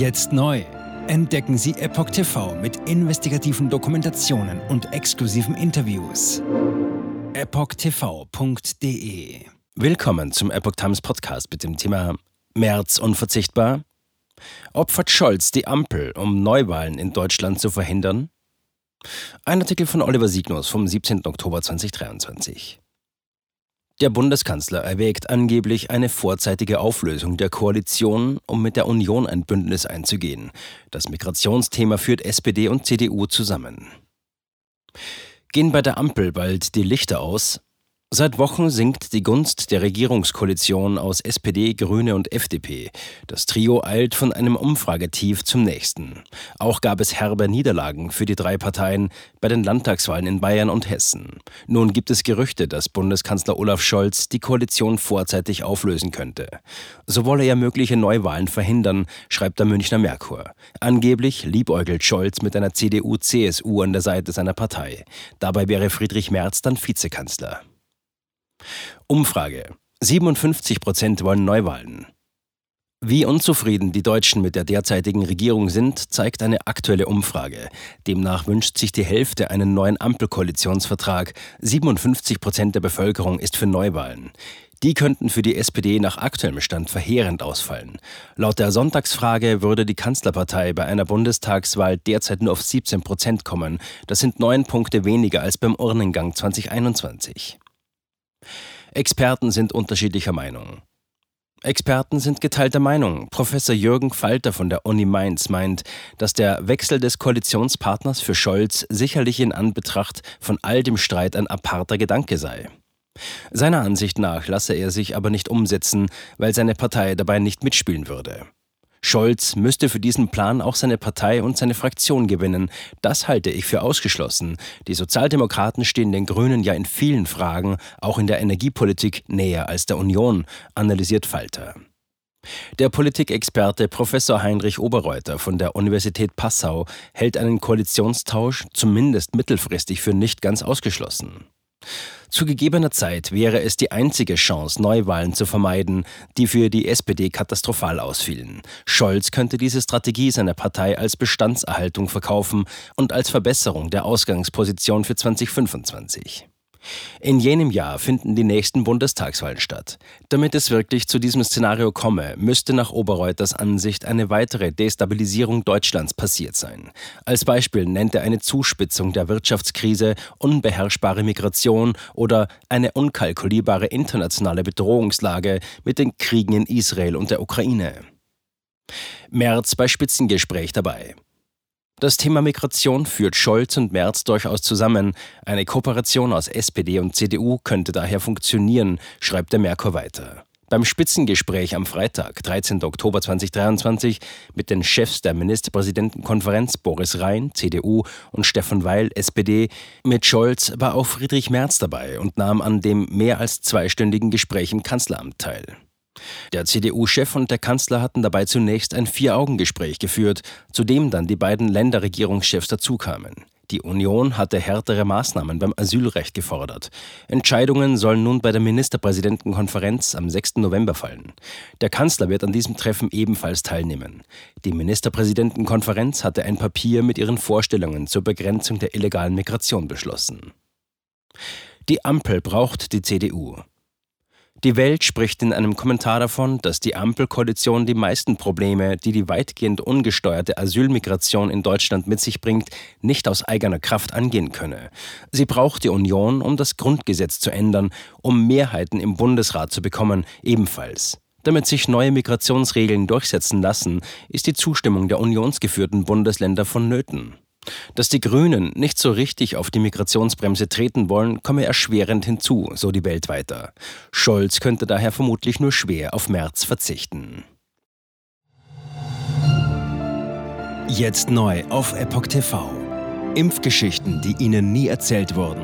Jetzt neu. Entdecken Sie Epoch TV mit investigativen Dokumentationen und exklusiven Interviews. EpochTV.de Willkommen zum Epoch Times Podcast mit dem Thema März unverzichtbar? Opfert Scholz die Ampel, um Neuwahlen in Deutschland zu verhindern? Ein Artikel von Oliver Signus vom 17. Oktober 2023. Der Bundeskanzler erwägt angeblich eine vorzeitige Auflösung der Koalition, um mit der Union ein Bündnis einzugehen. Das Migrationsthema führt SPD und CDU zusammen. Gehen bei der Ampel bald die Lichter aus? Seit Wochen sinkt die Gunst der Regierungskoalition aus SPD, Grüne und FDP. Das Trio eilt von einem Umfragetief zum nächsten. Auch gab es herbe Niederlagen für die drei Parteien bei den Landtagswahlen in Bayern und Hessen. Nun gibt es Gerüchte, dass Bundeskanzler Olaf Scholz die Koalition vorzeitig auflösen könnte. So wolle er mögliche Neuwahlen verhindern, schreibt der Münchner Merkur. Angeblich liebäugelt Scholz mit einer CDU-CSU an der Seite seiner Partei. Dabei wäre Friedrich Merz dann Vizekanzler. Umfrage. 57 Prozent wollen Neuwahlen. Wie unzufrieden die Deutschen mit der derzeitigen Regierung sind, zeigt eine aktuelle Umfrage. Demnach wünscht sich die Hälfte einen neuen Ampelkoalitionsvertrag. 57 Prozent der Bevölkerung ist für Neuwahlen. Die könnten für die SPD nach aktuellem Stand verheerend ausfallen. Laut der Sonntagsfrage würde die Kanzlerpartei bei einer Bundestagswahl derzeit nur auf 17 Prozent kommen. Das sind neun Punkte weniger als beim Urnengang 2021. Experten sind unterschiedlicher Meinung. Experten sind geteilter Meinung. Professor Jürgen Falter von der Uni Mainz meint, dass der Wechsel des Koalitionspartners für Scholz sicherlich in Anbetracht von all dem Streit ein aparter Gedanke sei. Seiner Ansicht nach lasse er sich aber nicht umsetzen, weil seine Partei dabei nicht mitspielen würde. Scholz müsste für diesen Plan auch seine Partei und seine Fraktion gewinnen. Das halte ich für ausgeschlossen. Die Sozialdemokraten stehen den Grünen ja in vielen Fragen, auch in der Energiepolitik, näher als der Union, analysiert Falter. Der Politikexperte Professor Heinrich Oberreuter von der Universität Passau hält einen Koalitionstausch zumindest mittelfristig für nicht ganz ausgeschlossen. Zu gegebener Zeit wäre es die einzige Chance, Neuwahlen zu vermeiden, die für die SPD katastrophal ausfielen. Scholz könnte diese Strategie seiner Partei als Bestandserhaltung verkaufen und als Verbesserung der Ausgangsposition für 2025. In jenem Jahr finden die nächsten Bundestagswahlen statt. Damit es wirklich zu diesem Szenario komme, müsste nach Oberreuters Ansicht eine weitere Destabilisierung Deutschlands passiert sein. Als Beispiel nennt er eine Zuspitzung der Wirtschaftskrise, unbeherrschbare Migration oder eine unkalkulierbare internationale Bedrohungslage mit den Kriegen in Israel und der Ukraine. März bei Spitzengespräch dabei. Das Thema Migration führt Scholz und Merz durchaus zusammen. Eine Kooperation aus SPD und CDU könnte daher funktionieren, schreibt der Merkur weiter. Beim Spitzengespräch am Freitag, 13. Oktober 2023, mit den Chefs der Ministerpräsidentenkonferenz Boris Rhein, CDU, und Stefan Weil, SPD, mit Scholz war auch Friedrich Merz dabei und nahm an dem mehr als zweistündigen Gespräch im Kanzleramt teil. Der CDU-Chef und der Kanzler hatten dabei zunächst ein Vier-Augen-Gespräch geführt, zu dem dann die beiden Länderregierungschefs dazukamen. Die Union hatte härtere Maßnahmen beim Asylrecht gefordert. Entscheidungen sollen nun bei der Ministerpräsidentenkonferenz am 6. November fallen. Der Kanzler wird an diesem Treffen ebenfalls teilnehmen. Die Ministerpräsidentenkonferenz hatte ein Papier mit ihren Vorstellungen zur Begrenzung der illegalen Migration beschlossen. Die Ampel braucht die CDU. Die Welt spricht in einem Kommentar davon, dass die Ampelkoalition die meisten Probleme, die die weitgehend ungesteuerte Asylmigration in Deutschland mit sich bringt, nicht aus eigener Kraft angehen könne. Sie braucht die Union, um das Grundgesetz zu ändern, um Mehrheiten im Bundesrat zu bekommen, ebenfalls. Damit sich neue Migrationsregeln durchsetzen lassen, ist die Zustimmung der unionsgeführten Bundesländer vonnöten. Dass die Grünen nicht so richtig auf die Migrationsbremse treten wollen, komme erschwerend hinzu, so die Welt weiter. Scholz könnte daher vermutlich nur schwer auf März verzichten. Jetzt neu auf Epoch TV. Impfgeschichten, die Ihnen nie erzählt wurden.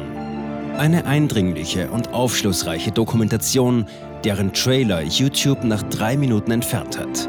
Eine eindringliche und aufschlussreiche Dokumentation, deren Trailer YouTube nach drei Minuten entfernt hat.